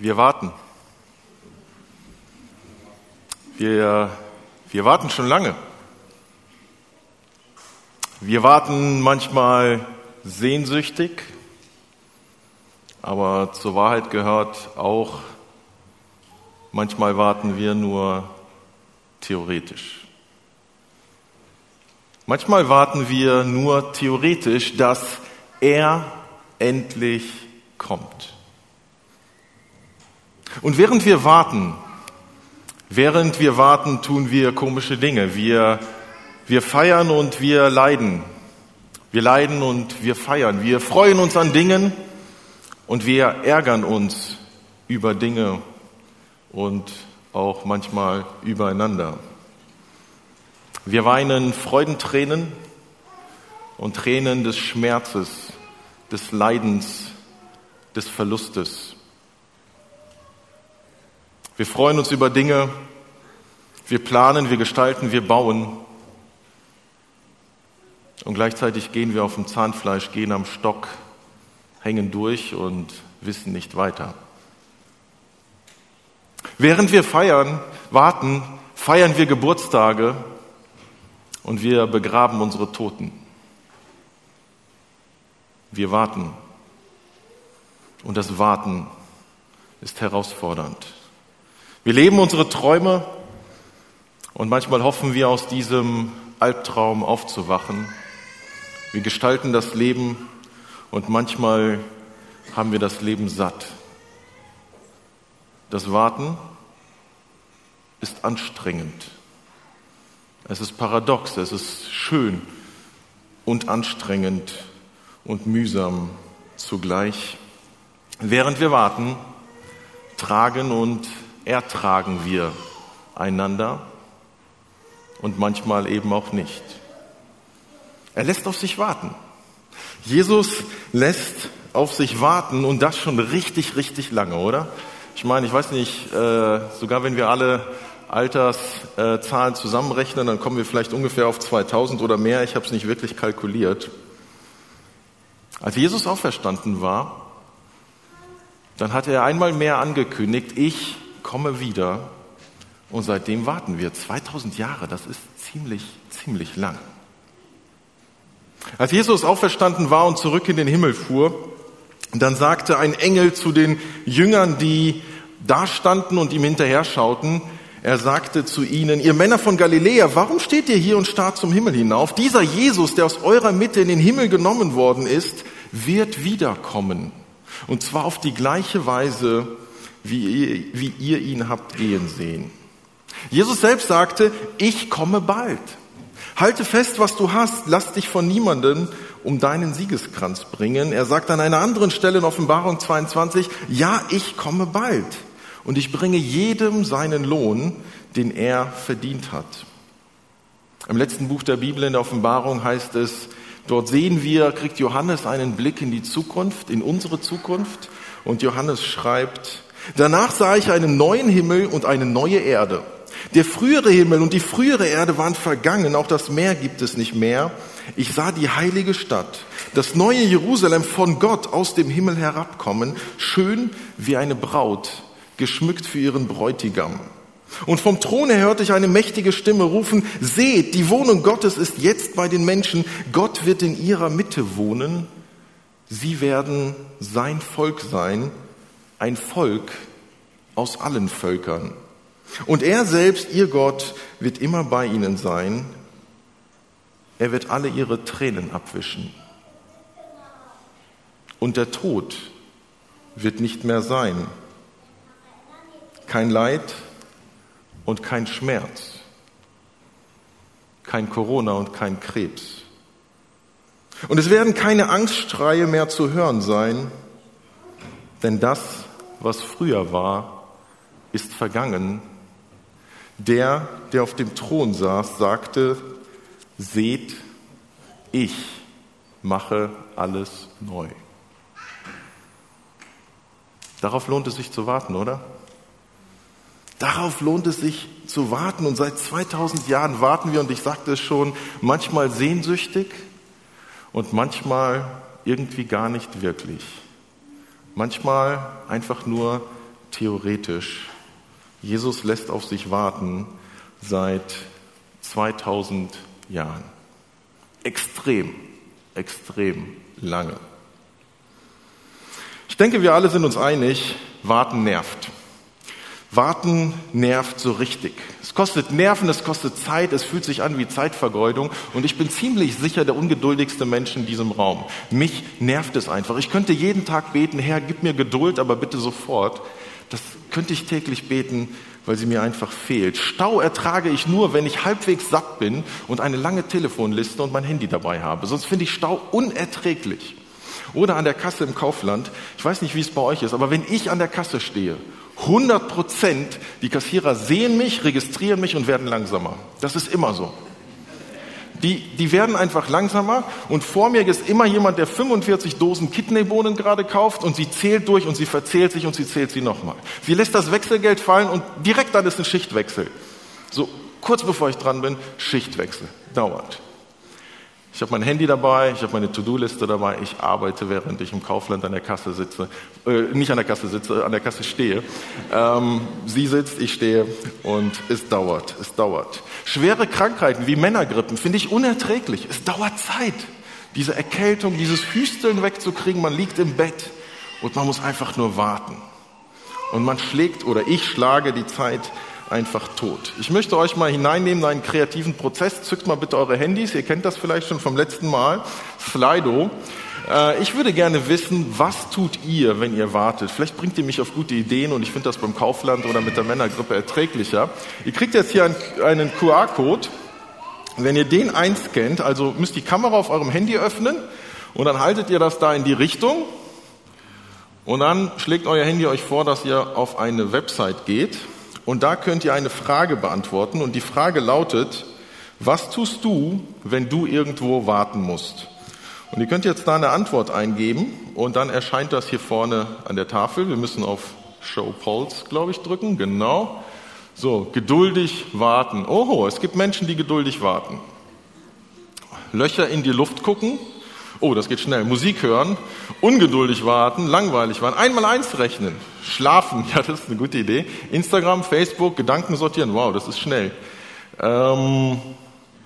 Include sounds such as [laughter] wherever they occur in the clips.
Wir warten. Wir, wir warten schon lange. Wir warten manchmal sehnsüchtig, aber zur Wahrheit gehört auch, manchmal warten wir nur theoretisch. Manchmal warten wir nur theoretisch, dass er endlich kommt. Und während wir warten, während wir warten, tun wir komische Dinge. Wir, wir feiern und wir leiden. Wir leiden und wir feiern. Wir freuen uns an Dingen und wir ärgern uns über Dinge und auch manchmal übereinander. Wir weinen Freudentränen und Tränen des Schmerzes, des Leidens, des Verlustes. Wir freuen uns über Dinge, wir planen, wir gestalten, wir bauen. Und gleichzeitig gehen wir auf dem Zahnfleisch, gehen am Stock, hängen durch und wissen nicht weiter. Während wir feiern, warten, feiern wir Geburtstage und wir begraben unsere Toten. Wir warten. Und das Warten ist herausfordernd. Wir leben unsere Träume und manchmal hoffen wir aus diesem Albtraum aufzuwachen. Wir gestalten das Leben und manchmal haben wir das Leben satt. Das Warten ist anstrengend. Es ist paradox, es ist schön und anstrengend und mühsam zugleich. Während wir warten, tragen und ertragen wir einander und manchmal eben auch nicht. Er lässt auf sich warten. Jesus lässt auf sich warten und das schon richtig, richtig lange, oder? Ich meine, ich weiß nicht, äh, sogar wenn wir alle Alterszahlen zusammenrechnen, dann kommen wir vielleicht ungefähr auf 2000 oder mehr. Ich habe es nicht wirklich kalkuliert. Als Jesus auferstanden war, dann hatte er einmal mehr angekündigt, ich komme wieder. Und seitdem warten wir 2000 Jahre. Das ist ziemlich, ziemlich lang. Als Jesus auferstanden war und zurück in den Himmel fuhr, dann sagte ein Engel zu den Jüngern, die da standen und ihm hinterher schauten, er sagte zu ihnen, ihr Männer von Galiläa, warum steht ihr hier und starrt zum Himmel hinauf? Dieser Jesus, der aus eurer Mitte in den Himmel genommen worden ist, wird wiederkommen. Und zwar auf die gleiche Weise, wie ihr, wie ihr ihn habt gehen sehen. Jesus selbst sagte, ich komme bald. Halte fest, was du hast, lass dich von niemanden um deinen Siegeskranz bringen. Er sagt an einer anderen Stelle in Offenbarung 22, ja, ich komme bald und ich bringe jedem seinen Lohn, den er verdient hat. Im letzten Buch der Bibel in der Offenbarung heißt es, dort sehen wir, kriegt Johannes einen Blick in die Zukunft, in unsere Zukunft und Johannes schreibt, Danach sah ich einen neuen Himmel und eine neue Erde. Der frühere Himmel und die frühere Erde waren vergangen, auch das Meer gibt es nicht mehr. Ich sah die heilige Stadt, das neue Jerusalem von Gott aus dem Himmel herabkommen, schön wie eine Braut, geschmückt für ihren Bräutigam. Und vom Throne hörte ich eine mächtige Stimme rufen, seht, die Wohnung Gottes ist jetzt bei den Menschen, Gott wird in ihrer Mitte wohnen, sie werden sein Volk sein ein Volk aus allen Völkern. Und er selbst, ihr Gott, wird immer bei ihnen sein. Er wird alle ihre Tränen abwischen. Und der Tod wird nicht mehr sein. Kein Leid und kein Schmerz. Kein Corona und kein Krebs. Und es werden keine Angststreie mehr zu hören sein, denn das was früher war, ist vergangen. Der, der auf dem Thron saß, sagte, seht, ich mache alles neu. Darauf lohnt es sich zu warten, oder? Darauf lohnt es sich zu warten und seit 2000 Jahren warten wir und ich sagte es schon, manchmal sehnsüchtig und manchmal irgendwie gar nicht wirklich. Manchmal einfach nur theoretisch. Jesus lässt auf sich warten seit 2000 Jahren. Extrem, extrem lange. Ich denke, wir alle sind uns einig, warten nervt. Warten nervt so richtig. Es kostet Nerven, es kostet Zeit, es fühlt sich an wie Zeitvergeudung und ich bin ziemlich sicher der ungeduldigste Mensch in diesem Raum. Mich nervt es einfach. Ich könnte jeden Tag beten, Herr, gib mir Geduld, aber bitte sofort. Das könnte ich täglich beten, weil sie mir einfach fehlt. Stau ertrage ich nur, wenn ich halbwegs satt bin und eine lange Telefonliste und mein Handy dabei habe. Sonst finde ich Stau unerträglich. Oder an der Kasse im Kaufland. Ich weiß nicht, wie es bei euch ist, aber wenn ich an der Kasse stehe 100 Prozent, die Kassierer sehen mich, registrieren mich und werden langsamer. Das ist immer so. Die, die werden einfach langsamer und vor mir ist immer jemand, der 45 Dosen Kidneybohnen gerade kauft und sie zählt durch und sie verzählt sich und sie zählt sie nochmal. Sie lässt das Wechselgeld fallen und direkt dann ist ein Schichtwechsel. So kurz bevor ich dran bin, Schichtwechsel. Dauert. Ich habe mein Handy dabei, ich habe meine To-Do-Liste dabei, ich arbeite, während ich im Kaufland an der Kasse sitze, äh, nicht an der Kasse sitze, an der Kasse stehe. Ähm, sie sitzt, ich stehe und es dauert, es dauert. Schwere Krankheiten wie Männergrippen finde ich unerträglich. Es dauert Zeit, diese Erkältung, dieses Hüsteln wegzukriegen. Man liegt im Bett und man muss einfach nur warten. Und man schlägt oder ich schlage die Zeit einfach tot. Ich möchte euch mal hineinnehmen in einen kreativen Prozess. Zückt mal bitte eure Handys. Ihr kennt das vielleicht schon vom letzten Mal. Slido. Äh, ich würde gerne wissen, was tut ihr, wenn ihr wartet? Vielleicht bringt ihr mich auf gute Ideen und ich finde das beim Kaufland oder mit der Männergrippe erträglicher. Ihr kriegt jetzt hier einen QR-Code. Wenn ihr den einscannt, also müsst die Kamera auf eurem Handy öffnen und dann haltet ihr das da in die Richtung und dann schlägt euer Handy euch vor, dass ihr auf eine Website geht und da könnt ihr eine Frage beantworten. Und die Frage lautet, was tust du, wenn du irgendwo warten musst? Und ihr könnt jetzt da eine Antwort eingeben und dann erscheint das hier vorne an der Tafel. Wir müssen auf Show Polls, glaube ich, drücken. Genau. So, geduldig warten. Oho, es gibt Menschen, die geduldig warten. Löcher in die Luft gucken. Oh, das geht schnell. Musik hören, ungeduldig warten, langweilig warten, einmal eins rechnen, schlafen, [laughs] ja, das ist eine gute Idee. Instagram, Facebook, Gedanken sortieren, wow, das ist schnell. Ähm,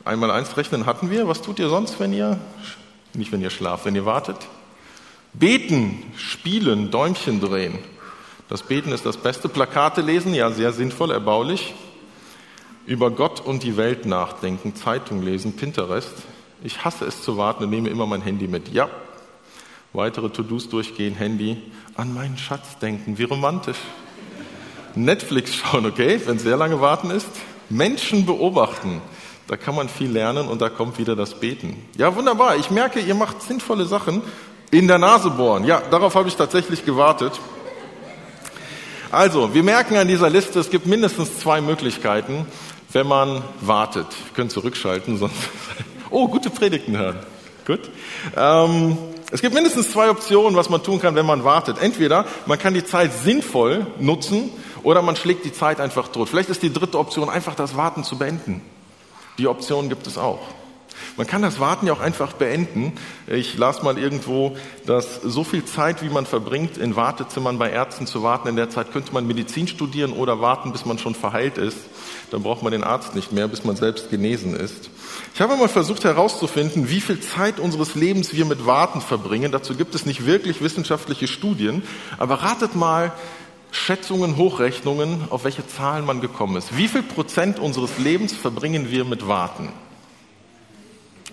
einmal eins rechnen hatten wir. Was tut ihr sonst, wenn ihr, nicht wenn ihr schlaft, wenn ihr wartet? Beten, spielen, Däumchen drehen. Das Beten ist das Beste. Plakate lesen, ja, sehr sinnvoll, erbaulich. Über Gott und die Welt nachdenken, Zeitung lesen, Pinterest. Ich hasse es zu warten und nehme immer mein Handy mit. Ja. Weitere To-Dos durchgehen, Handy. An meinen Schatz denken. Wie romantisch. Netflix schauen, okay, wenn sehr lange warten ist. Menschen beobachten. Da kann man viel lernen und da kommt wieder das Beten. Ja, wunderbar. Ich merke, ihr macht sinnvolle Sachen. In der Nase bohren. Ja, darauf habe ich tatsächlich gewartet. Also, wir merken an dieser Liste, es gibt mindestens zwei Möglichkeiten, wenn man wartet. Wir können zurückschalten, sonst [laughs] Oh, gute Predigten hören. Gut. Ähm, es gibt mindestens zwei Optionen, was man tun kann, wenn man wartet. Entweder man kann die Zeit sinnvoll nutzen oder man schlägt die Zeit einfach tot. Vielleicht ist die dritte Option einfach das Warten zu beenden. Die Option gibt es auch. Man kann das Warten ja auch einfach beenden. Ich las mal irgendwo, dass so viel Zeit, wie man verbringt, in Wartezimmern bei Ärzten zu warten, in der Zeit könnte man Medizin studieren oder warten, bis man schon verheilt ist. Dann braucht man den Arzt nicht mehr, bis man selbst genesen ist. Ich habe mal versucht herauszufinden, wie viel Zeit unseres Lebens wir mit Warten verbringen. Dazu gibt es nicht wirklich wissenschaftliche Studien. Aber ratet mal, Schätzungen, Hochrechnungen, auf welche Zahlen man gekommen ist. Wie viel Prozent unseres Lebens verbringen wir mit Warten?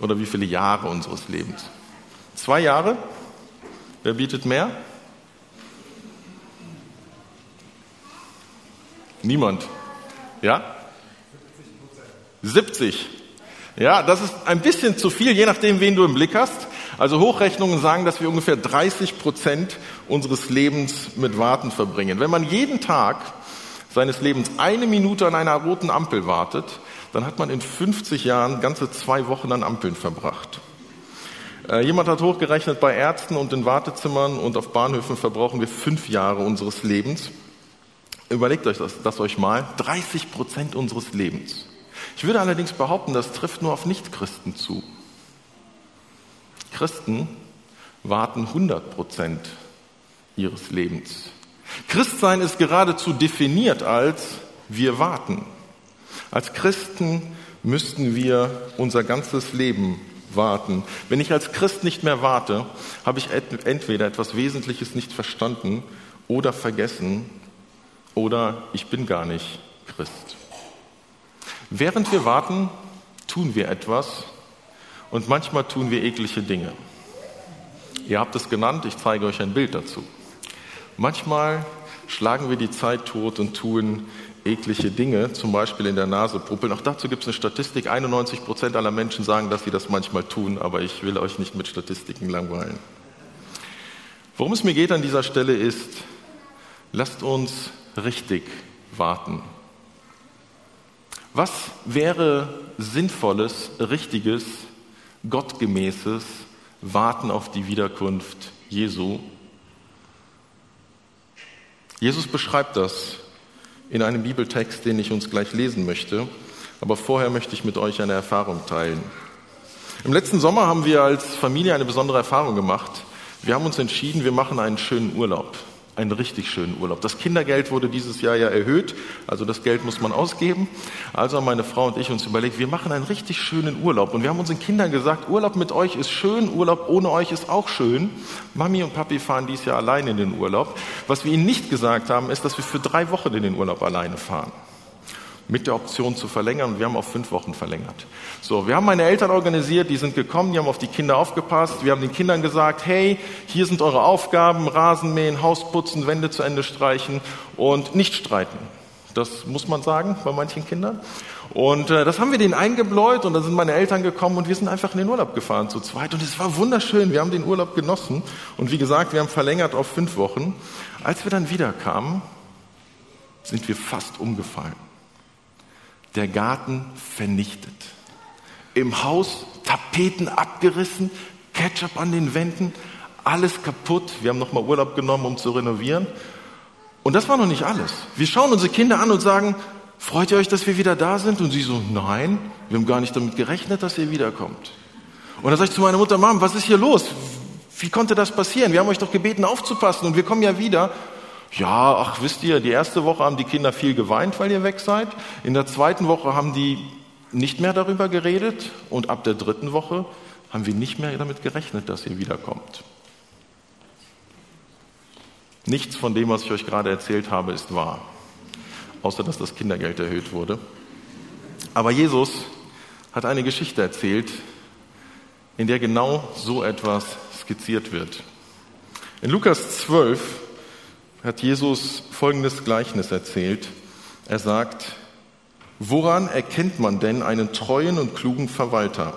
Oder wie viele Jahre unseres Lebens? Zwei Jahre? Wer bietet mehr? Niemand. Ja? 70. Ja, das ist ein bisschen zu viel, je nachdem, wen du im Blick hast. Also Hochrechnungen sagen, dass wir ungefähr 30 Prozent unseres Lebens mit Warten verbringen. Wenn man jeden Tag seines Lebens eine Minute an einer roten Ampel wartet, dann hat man in 50 Jahren ganze zwei Wochen an Ampeln verbracht. Äh, jemand hat hochgerechnet, bei Ärzten und in Wartezimmern und auf Bahnhöfen verbrauchen wir fünf Jahre unseres Lebens. Überlegt euch das, das euch mal. 30 Prozent unseres Lebens. Ich würde allerdings behaupten, das trifft nur auf Nichtchristen zu. Christen warten 100 Prozent ihres Lebens. Christsein ist geradezu definiert als wir warten. Als Christen müssten wir unser ganzes Leben warten. Wenn ich als Christ nicht mehr warte, habe ich entweder etwas Wesentliches nicht verstanden oder vergessen oder ich bin gar nicht Christ. Während wir warten, tun wir etwas und manchmal tun wir eklige Dinge. Ihr habt es genannt, ich zeige euch ein Bild dazu. Manchmal schlagen wir die Zeit tot und tun eklige Dinge, zum Beispiel in der Nase puppeln. Auch dazu gibt es eine Statistik. 91 Prozent aller Menschen sagen, dass sie das manchmal tun, aber ich will euch nicht mit Statistiken langweilen. Worum es mir geht an dieser Stelle ist, lasst uns richtig warten. Was wäre sinnvolles, richtiges, gottgemäßes Warten auf die Wiederkunft Jesu? Jesus beschreibt das in einem Bibeltext, den ich uns gleich lesen möchte. Aber vorher möchte ich mit euch eine Erfahrung teilen. Im letzten Sommer haben wir als Familie eine besondere Erfahrung gemacht. Wir haben uns entschieden, wir machen einen schönen Urlaub einen richtig schönen Urlaub. Das Kindergeld wurde dieses Jahr ja erhöht, also das Geld muss man ausgeben. Also haben meine Frau und ich uns überlegt, wir machen einen richtig schönen Urlaub. Und wir haben unseren Kindern gesagt, Urlaub mit euch ist schön, Urlaub ohne euch ist auch schön. Mami und Papi fahren dieses Jahr allein in den Urlaub. Was wir ihnen nicht gesagt haben, ist, dass wir für drei Wochen in den Urlaub alleine fahren mit der Option zu verlängern. Und wir haben auf fünf Wochen verlängert. So, wir haben meine Eltern organisiert, die sind gekommen, die haben auf die Kinder aufgepasst. Wir haben den Kindern gesagt, hey, hier sind eure Aufgaben, Rasen mähen, Haus putzen, Wände zu Ende streichen und nicht streiten. Das muss man sagen bei manchen Kindern. Und äh, das haben wir denen eingebläut und dann sind meine Eltern gekommen und wir sind einfach in den Urlaub gefahren zu zweit. Und es war wunderschön. Wir haben den Urlaub genossen. Und wie gesagt, wir haben verlängert auf fünf Wochen. Als wir dann wiederkamen, sind wir fast umgefallen der Garten vernichtet. Im Haus Tapeten abgerissen, Ketchup an den Wänden, alles kaputt. Wir haben nochmal Urlaub genommen, um zu renovieren. Und das war noch nicht alles. Wir schauen unsere Kinder an und sagen, freut ihr euch, dass wir wieder da sind? Und sie so, nein, wir haben gar nicht damit gerechnet, dass ihr wiederkommt. Und dann sage ich zu meiner Mutter, Mom, was ist hier los? Wie konnte das passieren? Wir haben euch doch gebeten, aufzupassen und wir kommen ja wieder. Ja, ach, wisst ihr, die erste Woche haben die Kinder viel geweint, weil ihr weg seid. In der zweiten Woche haben die nicht mehr darüber geredet und ab der dritten Woche haben wir nicht mehr damit gerechnet, dass ihr wiederkommt. Nichts von dem, was ich euch gerade erzählt habe, ist wahr, außer dass das Kindergeld erhöht wurde. Aber Jesus hat eine Geschichte erzählt, in der genau so etwas skizziert wird. In Lukas 12 hat Jesus folgendes Gleichnis erzählt. Er sagt, woran erkennt man denn einen treuen und klugen Verwalter?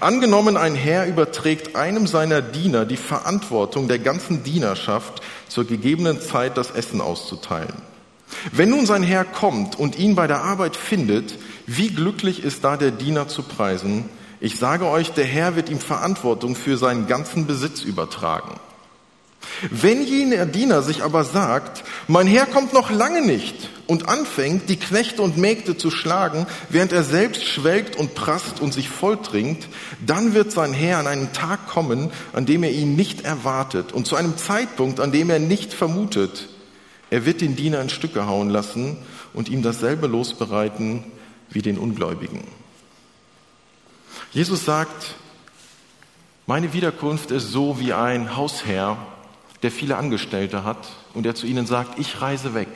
Angenommen, ein Herr überträgt einem seiner Diener die Verantwortung der ganzen Dienerschaft, zur gegebenen Zeit das Essen auszuteilen. Wenn nun sein Herr kommt und ihn bei der Arbeit findet, wie glücklich ist da der Diener zu preisen? Ich sage euch, der Herr wird ihm Verantwortung für seinen ganzen Besitz übertragen. Wenn jener Diener sich aber sagt, mein Herr kommt noch lange nicht und anfängt, die Knechte und Mägde zu schlagen, während er selbst schwelgt und prasst und sich volltrinkt, dann wird sein Herr an einen Tag kommen, an dem er ihn nicht erwartet und zu einem Zeitpunkt, an dem er nicht vermutet. Er wird den Diener in Stücke hauen lassen und ihm dasselbe losbereiten wie den Ungläubigen. Jesus sagt, meine Wiederkunft ist so wie ein Hausherr, der viele Angestellte hat und der zu ihnen sagt, ich reise weg.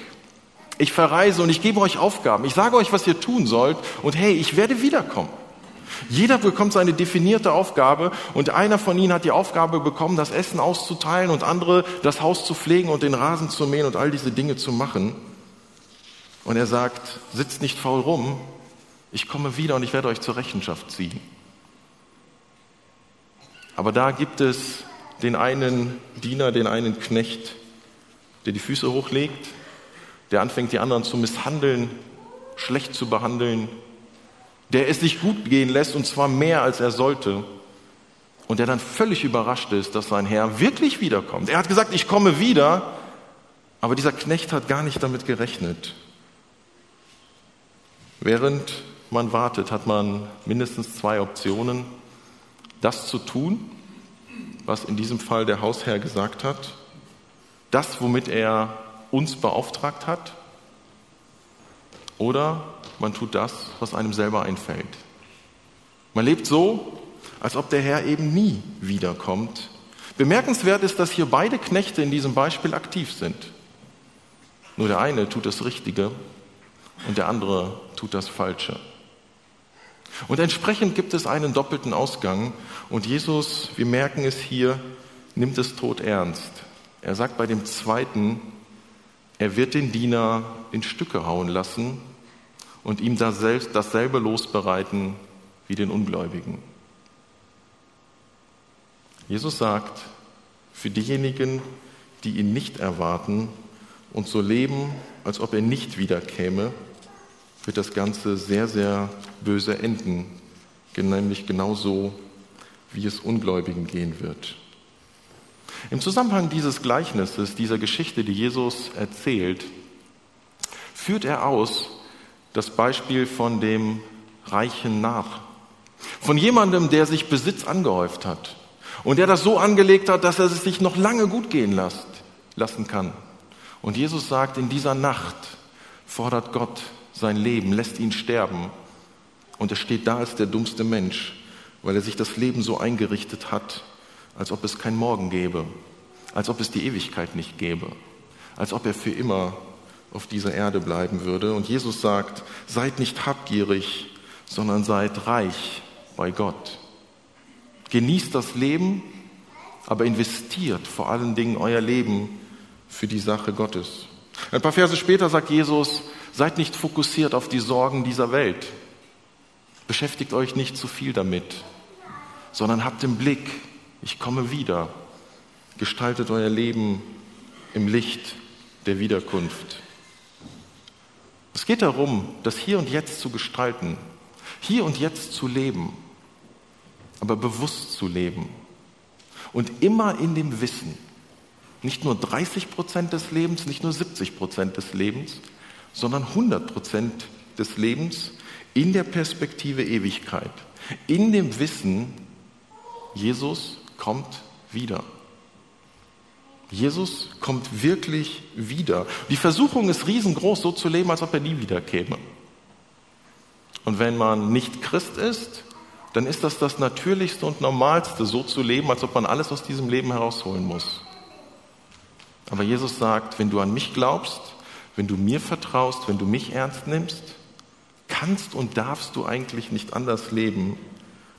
Ich verreise und ich gebe euch Aufgaben. Ich sage euch, was ihr tun sollt und hey, ich werde wiederkommen. Jeder bekommt seine definierte Aufgabe und einer von ihnen hat die Aufgabe bekommen, das Essen auszuteilen und andere das Haus zu pflegen und den Rasen zu mähen und all diese Dinge zu machen. Und er sagt, sitzt nicht faul rum, ich komme wieder und ich werde euch zur Rechenschaft ziehen. Aber da gibt es den einen Diener, den einen Knecht, der die Füße hochlegt, der anfängt, die anderen zu misshandeln, schlecht zu behandeln, der es sich gut gehen lässt und zwar mehr als er sollte und der dann völlig überrascht ist, dass sein Herr wirklich wiederkommt. Er hat gesagt, ich komme wieder, aber dieser Knecht hat gar nicht damit gerechnet. Während man wartet, hat man mindestens zwei Optionen, das zu tun was in diesem Fall der Hausherr gesagt hat, das, womit er uns beauftragt hat, oder man tut das, was einem selber einfällt. Man lebt so, als ob der Herr eben nie wiederkommt. Bemerkenswert ist, dass hier beide Knechte in diesem Beispiel aktiv sind. Nur der eine tut das Richtige und der andere tut das Falsche. Und entsprechend gibt es einen doppelten Ausgang. Und Jesus, wir merken es hier, nimmt es tot ernst. Er sagt bei dem zweiten, er wird den Diener in Stücke hauen lassen und ihm dasselbe losbereiten wie den Ungläubigen. Jesus sagt, für diejenigen, die ihn nicht erwarten und so leben, als ob er nicht wiederkäme, wird das Ganze sehr, sehr böse enden, nämlich genauso, wie es Ungläubigen gehen wird. Im Zusammenhang dieses Gleichnisses, dieser Geschichte, die Jesus erzählt, führt er aus das Beispiel von dem reichen nach. Von jemandem, der sich Besitz angehäuft hat und der das so angelegt hat, dass er es sich noch lange gut gehen lässt, lassen kann. Und Jesus sagt, in dieser Nacht fordert Gott sein Leben, lässt ihn sterben. Und er steht da als der dummste Mensch, weil er sich das Leben so eingerichtet hat, als ob es kein Morgen gäbe, als ob es die Ewigkeit nicht gäbe, als ob er für immer auf dieser Erde bleiben würde. Und Jesus sagt, seid nicht habgierig, sondern seid reich bei Gott. Genießt das Leben, aber investiert vor allen Dingen euer Leben für die Sache Gottes. Ein paar Verse später sagt Jesus, seid nicht fokussiert auf die Sorgen dieser Welt. Beschäftigt euch nicht zu viel damit, sondern habt im Blick, ich komme wieder. Gestaltet euer Leben im Licht der Wiederkunft. Es geht darum, das Hier und Jetzt zu gestalten, hier und jetzt zu leben, aber bewusst zu leben und immer in dem Wissen, nicht nur 30 Prozent des Lebens, nicht nur 70 Prozent des Lebens, sondern 100 Prozent des Lebens in der Perspektive Ewigkeit, in dem Wissen, Jesus kommt wieder. Jesus kommt wirklich wieder. Die Versuchung ist riesengroß, so zu leben, als ob er nie wieder käme. Und wenn man nicht Christ ist, dann ist das das Natürlichste und Normalste, so zu leben, als ob man alles aus diesem Leben herausholen muss. Aber Jesus sagt, wenn du an mich glaubst, wenn du mir vertraust, wenn du mich ernst nimmst, kannst und darfst du eigentlich nicht anders leben,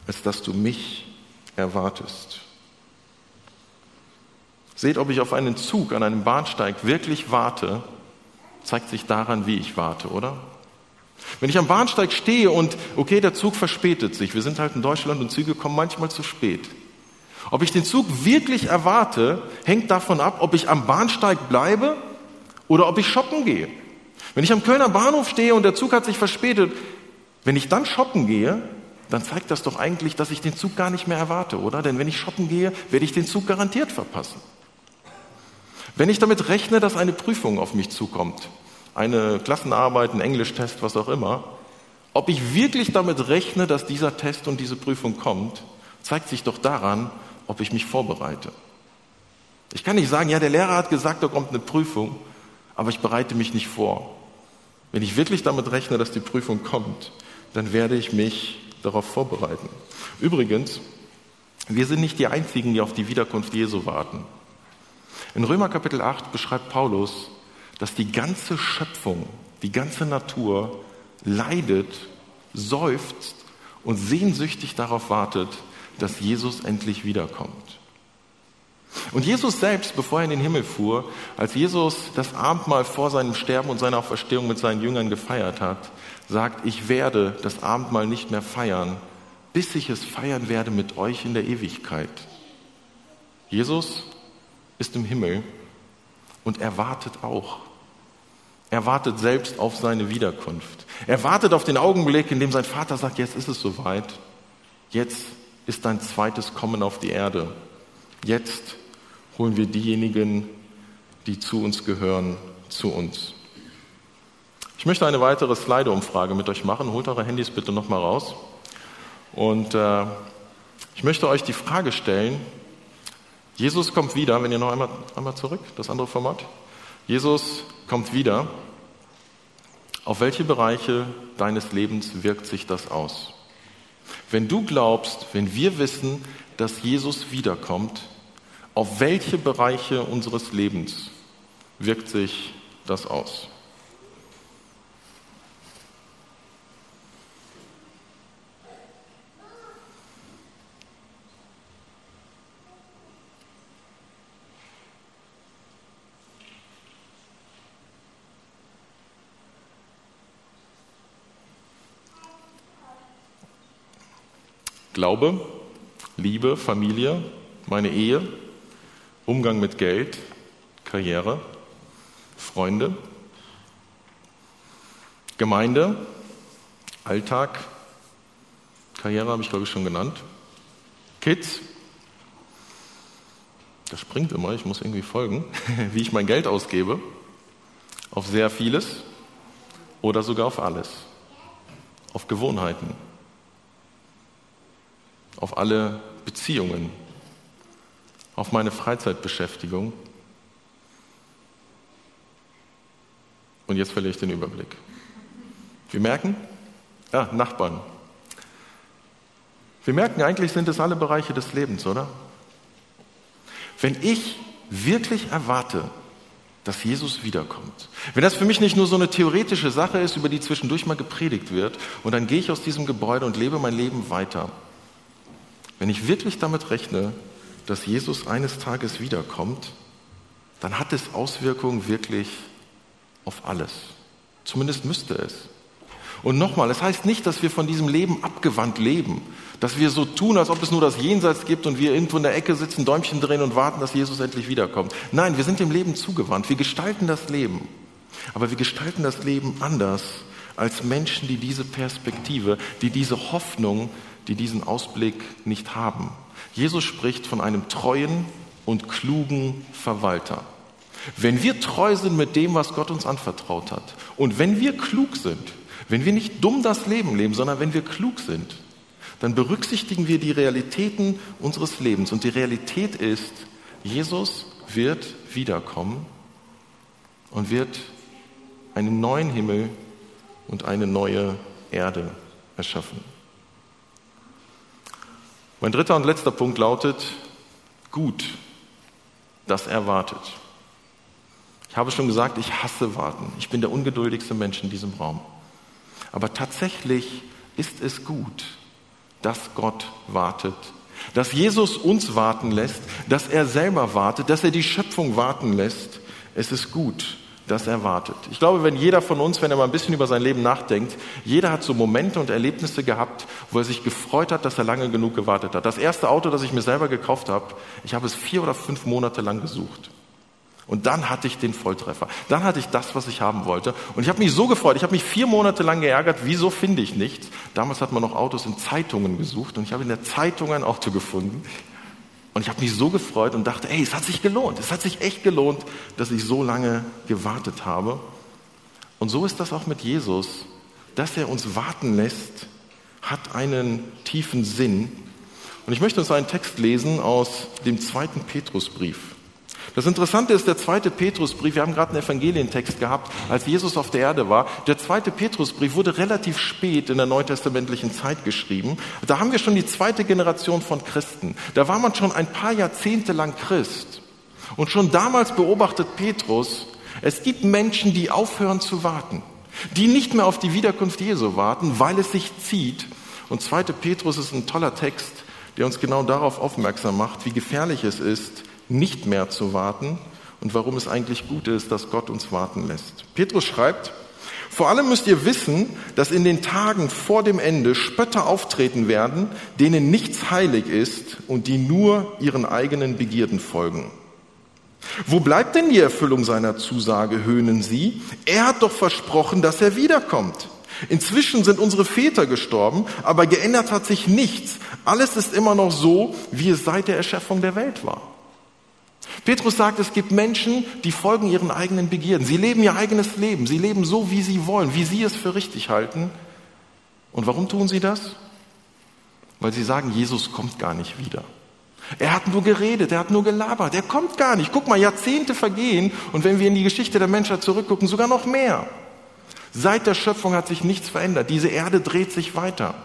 als dass du mich erwartest. Seht, ob ich auf einen Zug an einem Bahnsteig wirklich warte, zeigt sich daran, wie ich warte, oder? Wenn ich am Bahnsteig stehe und, okay, der Zug verspätet sich, wir sind halt in Deutschland und Züge kommen manchmal zu spät. Ob ich den Zug wirklich erwarte, hängt davon ab, ob ich am Bahnsteig bleibe oder ob ich shoppen gehe. Wenn ich am Kölner Bahnhof stehe und der Zug hat sich verspätet, wenn ich dann shoppen gehe, dann zeigt das doch eigentlich, dass ich den Zug gar nicht mehr erwarte, oder? Denn wenn ich shoppen gehe, werde ich den Zug garantiert verpassen. Wenn ich damit rechne, dass eine Prüfung auf mich zukommt, eine Klassenarbeit, ein Englischtest, was auch immer, ob ich wirklich damit rechne, dass dieser Test und diese Prüfung kommt, zeigt sich doch daran, ob ich mich vorbereite. Ich kann nicht sagen, ja, der Lehrer hat gesagt, da kommt eine Prüfung, aber ich bereite mich nicht vor. Wenn ich wirklich damit rechne, dass die Prüfung kommt, dann werde ich mich darauf vorbereiten. Übrigens, wir sind nicht die Einzigen, die auf die Wiederkunft Jesu warten. In Römer Kapitel 8 beschreibt Paulus, dass die ganze Schöpfung, die ganze Natur leidet, seufzt und sehnsüchtig darauf wartet, dass Jesus endlich wiederkommt. Und Jesus selbst, bevor er in den Himmel fuhr, als Jesus das Abendmahl vor seinem Sterben und seiner Auferstehung mit seinen Jüngern gefeiert hat, sagt, ich werde das Abendmahl nicht mehr feiern, bis ich es feiern werde mit euch in der Ewigkeit. Jesus ist im Himmel und er wartet auch. Er wartet selbst auf seine Wiederkunft. Er wartet auf den Augenblick, in dem sein Vater sagt, jetzt ist es soweit. Jetzt ist dein zweites Kommen auf die Erde. Jetzt holen wir diejenigen, die zu uns gehören, zu uns. Ich möchte eine weitere Slide-Umfrage mit euch machen. Holt eure Handys bitte nochmal raus. Und äh, ich möchte euch die Frage stellen, Jesus kommt wieder, wenn ihr noch einmal, einmal zurück, das andere Format. Jesus kommt wieder. Auf welche Bereiche deines Lebens wirkt sich das aus? Wenn du glaubst, wenn wir wissen, dass Jesus wiederkommt, auf welche Bereiche unseres Lebens wirkt sich das aus? Glaube, Liebe, Familie, meine Ehe, Umgang mit Geld, Karriere, Freunde, Gemeinde, Alltag, Karriere habe ich glaube ich schon genannt, Kids, das springt immer, ich muss irgendwie folgen, [laughs] wie ich mein Geld ausgebe, auf sehr vieles oder sogar auf alles, auf Gewohnheiten auf alle Beziehungen, auf meine Freizeitbeschäftigung. Und jetzt verliere ich den Überblick. Wir merken, ja, Nachbarn. Wir merken, eigentlich sind es alle Bereiche des Lebens, oder? Wenn ich wirklich erwarte, dass Jesus wiederkommt. Wenn das für mich nicht nur so eine theoretische Sache ist, über die zwischendurch mal gepredigt wird, und dann gehe ich aus diesem Gebäude und lebe mein Leben weiter, wenn ich wirklich damit rechne, dass Jesus eines Tages wiederkommt, dann hat es Auswirkungen wirklich auf alles. Zumindest müsste es. Und nochmal, es heißt nicht, dass wir von diesem Leben abgewandt leben, dass wir so tun, als ob es nur das Jenseits gibt und wir irgendwo in der Ecke sitzen, Däumchen drehen und warten, dass Jesus endlich wiederkommt. Nein, wir sind dem Leben zugewandt, wir gestalten das Leben. Aber wir gestalten das Leben anders als Menschen, die diese Perspektive, die diese Hoffnung die diesen Ausblick nicht haben. Jesus spricht von einem treuen und klugen Verwalter. Wenn wir treu sind mit dem, was Gott uns anvertraut hat, und wenn wir klug sind, wenn wir nicht dumm das Leben leben, sondern wenn wir klug sind, dann berücksichtigen wir die Realitäten unseres Lebens. Und die Realität ist, Jesus wird wiederkommen und wird einen neuen Himmel und eine neue Erde erschaffen. Mein dritter und letzter Punkt lautet, gut, dass er wartet. Ich habe schon gesagt, ich hasse warten. Ich bin der ungeduldigste Mensch in diesem Raum. Aber tatsächlich ist es gut, dass Gott wartet, dass Jesus uns warten lässt, dass er selber wartet, dass er die Schöpfung warten lässt. Es ist gut, das erwartet. Ich glaube, wenn jeder von uns, wenn er mal ein bisschen über sein Leben nachdenkt, jeder hat so Momente und Erlebnisse gehabt, wo er sich gefreut hat, dass er lange genug gewartet hat. Das erste Auto, das ich mir selber gekauft habe, ich habe es vier oder fünf Monate lang gesucht. Und dann hatte ich den Volltreffer. Dann hatte ich das, was ich haben wollte. Und ich habe mich so gefreut. Ich habe mich vier Monate lang geärgert. Wieso finde ich nichts? Damals hat man noch Autos in Zeitungen gesucht. Und ich habe in der Zeitung ein Auto gefunden. Und ich habe mich so gefreut und dachte, ey, es hat sich gelohnt. Es hat sich echt gelohnt, dass ich so lange gewartet habe. Und so ist das auch mit Jesus. Dass er uns warten lässt, hat einen tiefen Sinn. Und ich möchte uns einen Text lesen aus dem zweiten Petrusbrief. Das Interessante ist, der zweite Petrusbrief, wir haben gerade einen Evangelientext gehabt, als Jesus auf der Erde war. Der zweite Petrusbrief wurde relativ spät in der neutestamentlichen Zeit geschrieben. Da haben wir schon die zweite Generation von Christen. Da war man schon ein paar Jahrzehnte lang Christ. Und schon damals beobachtet Petrus, es gibt Menschen, die aufhören zu warten, die nicht mehr auf die Wiederkunft Jesu warten, weil es sich zieht. Und zweite Petrus ist ein toller Text, der uns genau darauf aufmerksam macht, wie gefährlich es ist, nicht mehr zu warten und warum es eigentlich gut ist, dass Gott uns warten lässt. Petrus schreibt, vor allem müsst ihr wissen, dass in den Tagen vor dem Ende Spötter auftreten werden, denen nichts heilig ist und die nur ihren eigenen Begierden folgen. Wo bleibt denn die Erfüllung seiner Zusage, höhnen sie? Er hat doch versprochen, dass er wiederkommt. Inzwischen sind unsere Väter gestorben, aber geändert hat sich nichts. Alles ist immer noch so, wie es seit der Erschaffung der Welt war. Petrus sagt, es gibt Menschen, die folgen ihren eigenen Begierden. Sie leben ihr eigenes Leben. Sie leben so, wie sie wollen, wie sie es für richtig halten. Und warum tun sie das? Weil sie sagen, Jesus kommt gar nicht wieder. Er hat nur geredet, er hat nur gelabert, er kommt gar nicht. Guck mal, Jahrzehnte vergehen und wenn wir in die Geschichte der Menschheit zurückgucken, sogar noch mehr. Seit der Schöpfung hat sich nichts verändert. Diese Erde dreht sich weiter.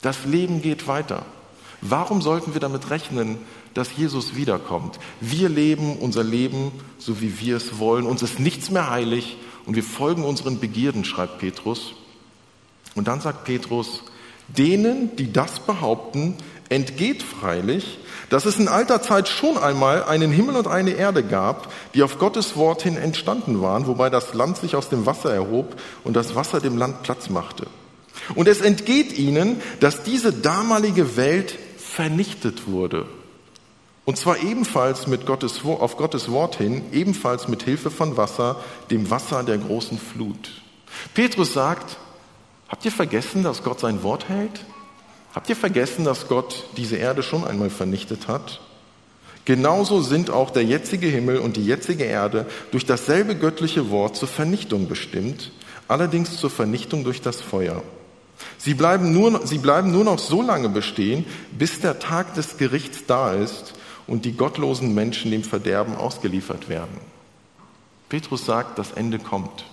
Das Leben geht weiter. Warum sollten wir damit rechnen, dass Jesus wiederkommt? Wir leben unser Leben so, wie wir es wollen. Uns ist nichts mehr heilig und wir folgen unseren Begierden, schreibt Petrus. Und dann sagt Petrus, denen, die das behaupten, entgeht freilich, dass es in alter Zeit schon einmal einen Himmel und eine Erde gab, die auf Gottes Wort hin entstanden waren, wobei das Land sich aus dem Wasser erhob und das Wasser dem Land Platz machte. Und es entgeht ihnen, dass diese damalige Welt vernichtet wurde. Und zwar ebenfalls mit Gottes, auf Gottes Wort hin, ebenfalls mit Hilfe von Wasser, dem Wasser der großen Flut. Petrus sagt, habt ihr vergessen, dass Gott sein Wort hält? Habt ihr vergessen, dass Gott diese Erde schon einmal vernichtet hat? Genauso sind auch der jetzige Himmel und die jetzige Erde durch dasselbe göttliche Wort zur Vernichtung bestimmt, allerdings zur Vernichtung durch das Feuer. Sie bleiben, nur, sie bleiben nur noch so lange bestehen, bis der Tag des Gerichts da ist und die gottlosen Menschen dem Verderben ausgeliefert werden. Petrus sagt, das Ende kommt.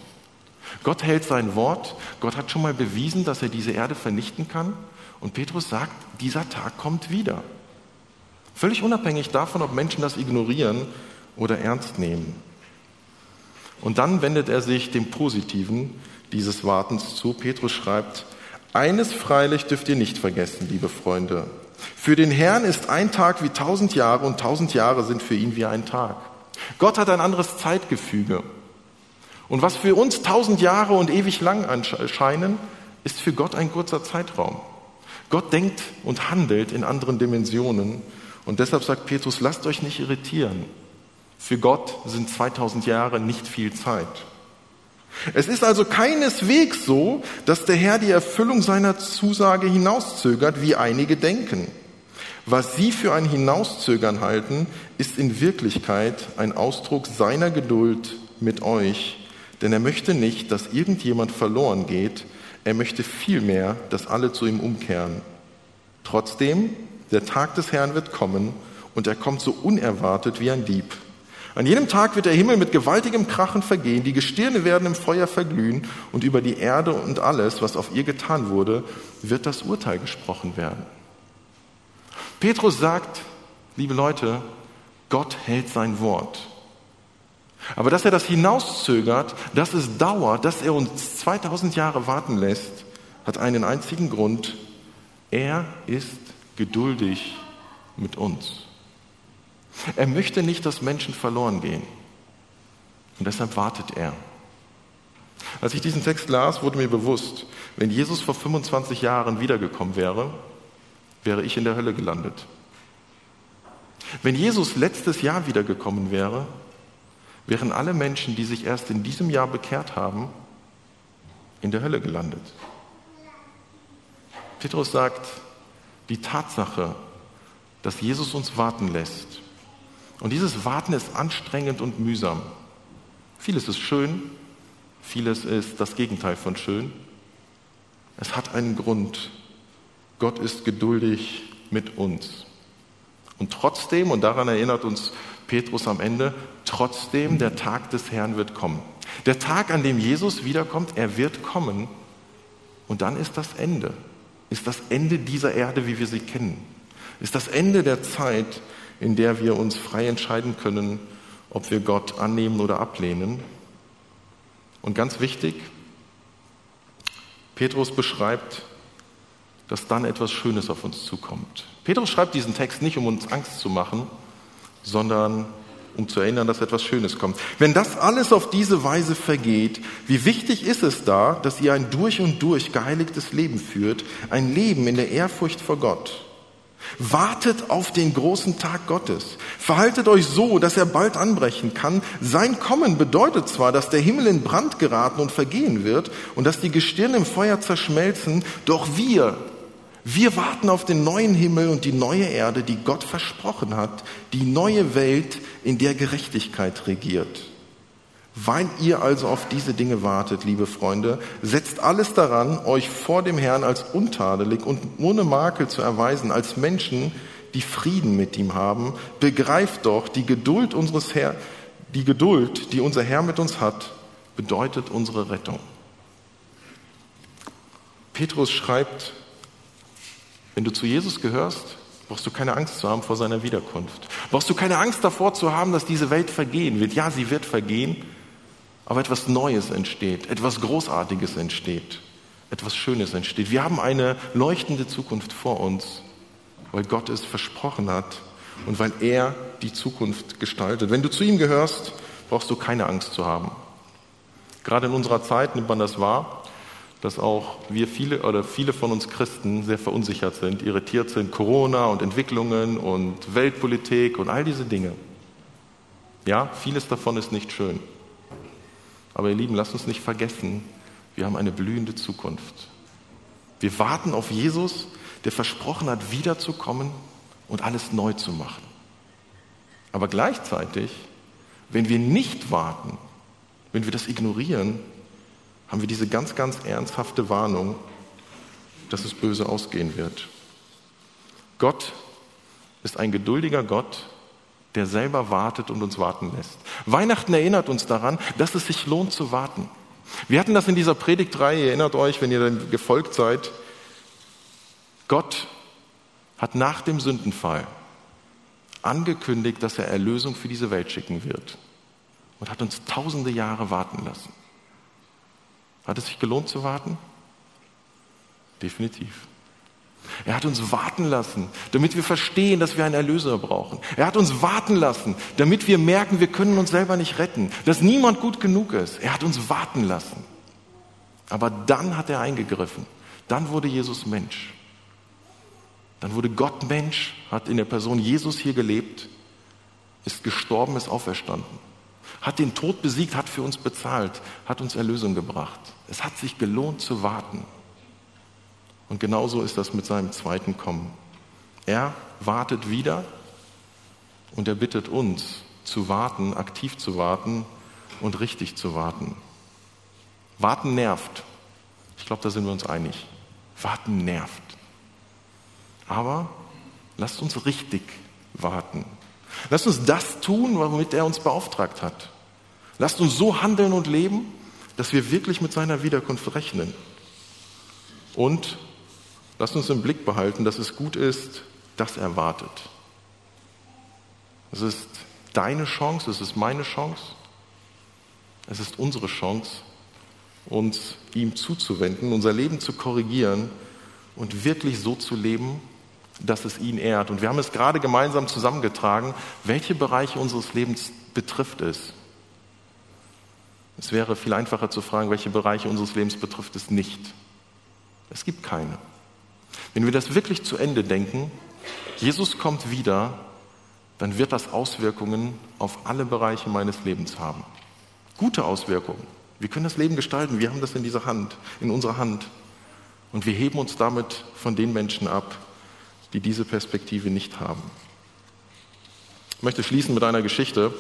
Gott hält sein Wort. Gott hat schon mal bewiesen, dass er diese Erde vernichten kann. Und Petrus sagt, dieser Tag kommt wieder. Völlig unabhängig davon, ob Menschen das ignorieren oder ernst nehmen. Und dann wendet er sich dem Positiven dieses Wartens zu. Petrus schreibt, eines freilich dürft ihr nicht vergessen, liebe Freunde. Für den Herrn ist ein Tag wie tausend Jahre und tausend Jahre sind für ihn wie ein Tag. Gott hat ein anderes Zeitgefüge. Und was für uns tausend Jahre und ewig lang erscheinen, ist für Gott ein kurzer Zeitraum. Gott denkt und handelt in anderen Dimensionen. Und deshalb sagt Petrus, lasst euch nicht irritieren. Für Gott sind 2000 Jahre nicht viel Zeit. Es ist also keineswegs so, dass der Herr die Erfüllung seiner Zusage hinauszögert, wie einige denken. Was sie für ein Hinauszögern halten, ist in Wirklichkeit ein Ausdruck seiner Geduld mit euch, denn er möchte nicht, dass irgendjemand verloren geht, er möchte vielmehr, dass alle zu ihm umkehren. Trotzdem, der Tag des Herrn wird kommen und er kommt so unerwartet wie ein Dieb. An jenem Tag wird der Himmel mit gewaltigem Krachen vergehen, die Gestirne werden im Feuer verglühen und über die Erde und alles, was auf ihr getan wurde, wird das Urteil gesprochen werden. Petrus sagt, liebe Leute, Gott hält sein Wort. Aber dass er das hinauszögert, dass es dauert, dass er uns 2000 Jahre warten lässt, hat einen einzigen Grund. Er ist geduldig mit uns. Er möchte nicht, dass Menschen verloren gehen. Und deshalb wartet er. Als ich diesen Text las, wurde mir bewusst, wenn Jesus vor 25 Jahren wiedergekommen wäre, wäre ich in der Hölle gelandet. Wenn Jesus letztes Jahr wiedergekommen wäre, wären alle Menschen, die sich erst in diesem Jahr bekehrt haben, in der Hölle gelandet. Petrus sagt, die Tatsache, dass Jesus uns warten lässt, und dieses Warten ist anstrengend und mühsam. Vieles ist schön, vieles ist das Gegenteil von schön. Es hat einen Grund. Gott ist geduldig mit uns. Und trotzdem, und daran erinnert uns Petrus am Ende, trotzdem der Tag des Herrn wird kommen. Der Tag, an dem Jesus wiederkommt, er wird kommen. Und dann ist das Ende. Ist das Ende dieser Erde, wie wir sie kennen. Ist das Ende der Zeit, in der wir uns frei entscheiden können, ob wir Gott annehmen oder ablehnen. Und ganz wichtig, Petrus beschreibt, dass dann etwas Schönes auf uns zukommt. Petrus schreibt diesen Text nicht, um uns Angst zu machen, sondern um zu erinnern, dass etwas Schönes kommt. Wenn das alles auf diese Weise vergeht, wie wichtig ist es da, dass ihr ein durch und durch geheiligtes Leben führt, ein Leben in der Ehrfurcht vor Gott. Wartet auf den großen Tag Gottes. Verhaltet euch so, dass er bald anbrechen kann. Sein Kommen bedeutet zwar, dass der Himmel in Brand geraten und vergehen wird und dass die Gestirne im Feuer zerschmelzen, doch wir, wir warten auf den neuen Himmel und die neue Erde, die Gott versprochen hat, die neue Welt, in der Gerechtigkeit regiert. Weil ihr also auf diese Dinge wartet, liebe Freunde, setzt alles daran, euch vor dem Herrn als untadelig und ohne Makel zu erweisen, als Menschen, die Frieden mit ihm haben. Begreift doch, die Geduld unseres Herr, die Geduld, die unser Herr mit uns hat, bedeutet unsere Rettung. Petrus schreibt, wenn du zu Jesus gehörst, brauchst du keine Angst zu haben vor seiner Wiederkunft. Brauchst du keine Angst davor zu haben, dass diese Welt vergehen wird. Ja, sie wird vergehen, aber etwas Neues entsteht, etwas Großartiges entsteht, etwas Schönes entsteht. Wir haben eine leuchtende Zukunft vor uns, weil Gott es versprochen hat und weil er die Zukunft gestaltet. Wenn du zu ihm gehörst, brauchst du keine Angst zu haben. Gerade in unserer Zeit nimmt man das wahr dass auch wir viele oder viele von uns Christen sehr verunsichert sind, irritiert sind, Corona und Entwicklungen und Weltpolitik und all diese Dinge. Ja, vieles davon ist nicht schön. Aber ihr Lieben, lasst uns nicht vergessen, wir haben eine blühende Zukunft. Wir warten auf Jesus, der versprochen hat, wiederzukommen und alles neu zu machen. Aber gleichzeitig, wenn wir nicht warten, wenn wir das ignorieren, haben wir diese ganz, ganz ernsthafte Warnung, dass es böse ausgehen wird. Gott ist ein geduldiger Gott, der selber wartet und uns warten lässt. Weihnachten erinnert uns daran, dass es sich lohnt zu warten. Wir hatten das in dieser Predigtreihe, erinnert euch, wenn ihr dann gefolgt seid. Gott hat nach dem Sündenfall angekündigt, dass er Erlösung für diese Welt schicken wird und hat uns tausende Jahre warten lassen. Hat es sich gelohnt zu warten? Definitiv. Er hat uns warten lassen, damit wir verstehen, dass wir einen Erlöser brauchen. Er hat uns warten lassen, damit wir merken, wir können uns selber nicht retten, dass niemand gut genug ist. Er hat uns warten lassen. Aber dann hat er eingegriffen. Dann wurde Jesus Mensch. Dann wurde Gott Mensch, hat in der Person Jesus hier gelebt, ist gestorben, ist auferstanden hat den Tod besiegt, hat für uns bezahlt, hat uns Erlösung gebracht. Es hat sich gelohnt zu warten. Und genauso ist das mit seinem zweiten Kommen. Er wartet wieder und er bittet uns zu warten, aktiv zu warten und richtig zu warten. Warten nervt. Ich glaube, da sind wir uns einig. Warten nervt. Aber lasst uns richtig warten. Lasst uns das tun, womit er uns beauftragt hat. Lasst uns so handeln und leben, dass wir wirklich mit seiner Wiederkunft rechnen. Und lasst uns im Blick behalten, dass es gut ist, dass er wartet. Es ist deine Chance, es ist meine Chance, es ist unsere Chance, uns ihm zuzuwenden, unser Leben zu korrigieren und wirklich so zu leben, dass es ihn ehrt. Und wir haben es gerade gemeinsam zusammengetragen, welche Bereiche unseres Lebens betrifft es. Es wäre viel einfacher zu fragen, welche Bereiche unseres Lebens betrifft es nicht. Es gibt keine. Wenn wir das wirklich zu Ende denken, Jesus kommt wieder, dann wird das Auswirkungen auf alle Bereiche meines Lebens haben. Gute Auswirkungen. Wir können das Leben gestalten, wir haben das in dieser Hand, in unserer Hand. Und wir heben uns damit von den Menschen ab, die diese Perspektive nicht haben. Ich möchte schließen mit einer Geschichte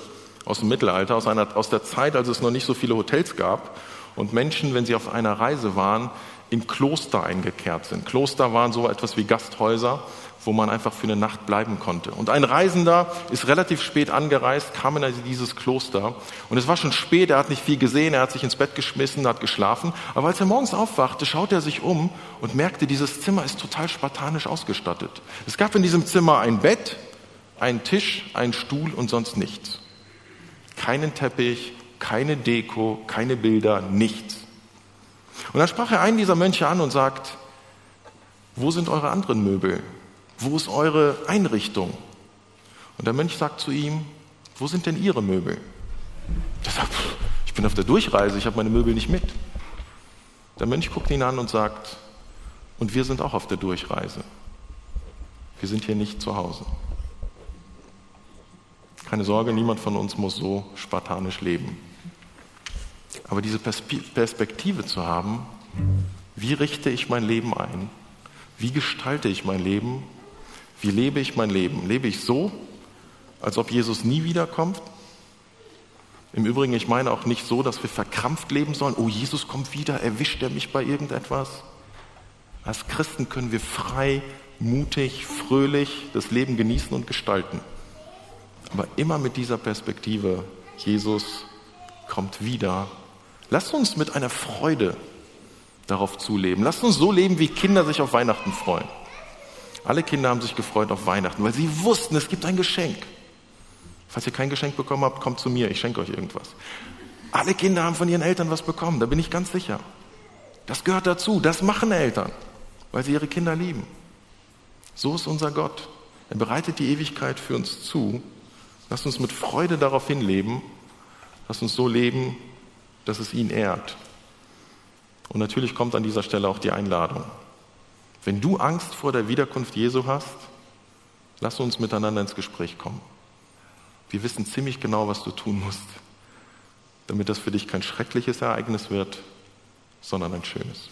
aus dem Mittelalter, aus, einer, aus der Zeit, als es noch nicht so viele Hotels gab und Menschen, wenn sie auf einer Reise waren, in Kloster eingekehrt sind. Kloster waren so etwas wie Gasthäuser, wo man einfach für eine Nacht bleiben konnte. Und ein Reisender ist relativ spät angereist, kam in dieses Kloster und es war schon spät, er hat nicht viel gesehen, er hat sich ins Bett geschmissen, hat geschlafen, aber als er morgens aufwachte, schaute er sich um und merkte, dieses Zimmer ist total spartanisch ausgestattet. Es gab in diesem Zimmer ein Bett, einen Tisch, einen Stuhl und sonst nichts. Keinen Teppich, keine Deko, keine Bilder, nichts. Und dann sprach er einen dieser Mönche an und sagt, wo sind eure anderen Möbel? Wo ist eure Einrichtung? Und der Mönch sagt zu ihm, wo sind denn Ihre Möbel? Er sagt, ich bin auf der Durchreise, ich habe meine Möbel nicht mit. Der Mönch guckt ihn an und sagt, und wir sind auch auf der Durchreise. Wir sind hier nicht zu Hause. Keine Sorge, niemand von uns muss so spartanisch leben. Aber diese Perspektive zu haben, wie richte ich mein Leben ein? Wie gestalte ich mein Leben? Wie lebe ich mein Leben? Lebe ich so, als ob Jesus nie wiederkommt? Im Übrigen, ich meine auch nicht so, dass wir verkrampft leben sollen. Oh, Jesus kommt wieder, erwischt er mich bei irgendetwas? Als Christen können wir frei mutig, fröhlich das Leben genießen und gestalten. Aber immer mit dieser Perspektive, Jesus kommt wieder. Lasst uns mit einer Freude darauf zuleben. Lasst uns so leben, wie Kinder sich auf Weihnachten freuen. Alle Kinder haben sich gefreut auf Weihnachten, weil sie wussten, es gibt ein Geschenk. Falls ihr kein Geschenk bekommen habt, kommt zu mir, ich schenke euch irgendwas. Alle Kinder haben von ihren Eltern was bekommen, da bin ich ganz sicher. Das gehört dazu, das machen Eltern, weil sie ihre Kinder lieben. So ist unser Gott. Er bereitet die Ewigkeit für uns zu. Lasst uns mit Freude darauf hinleben. Lasst uns so leben, dass es ihn ehrt. Und natürlich kommt an dieser Stelle auch die Einladung. Wenn du Angst vor der Wiederkunft Jesu hast, lass uns miteinander ins Gespräch kommen. Wir wissen ziemlich genau, was du tun musst, damit das für dich kein schreckliches Ereignis wird, sondern ein schönes.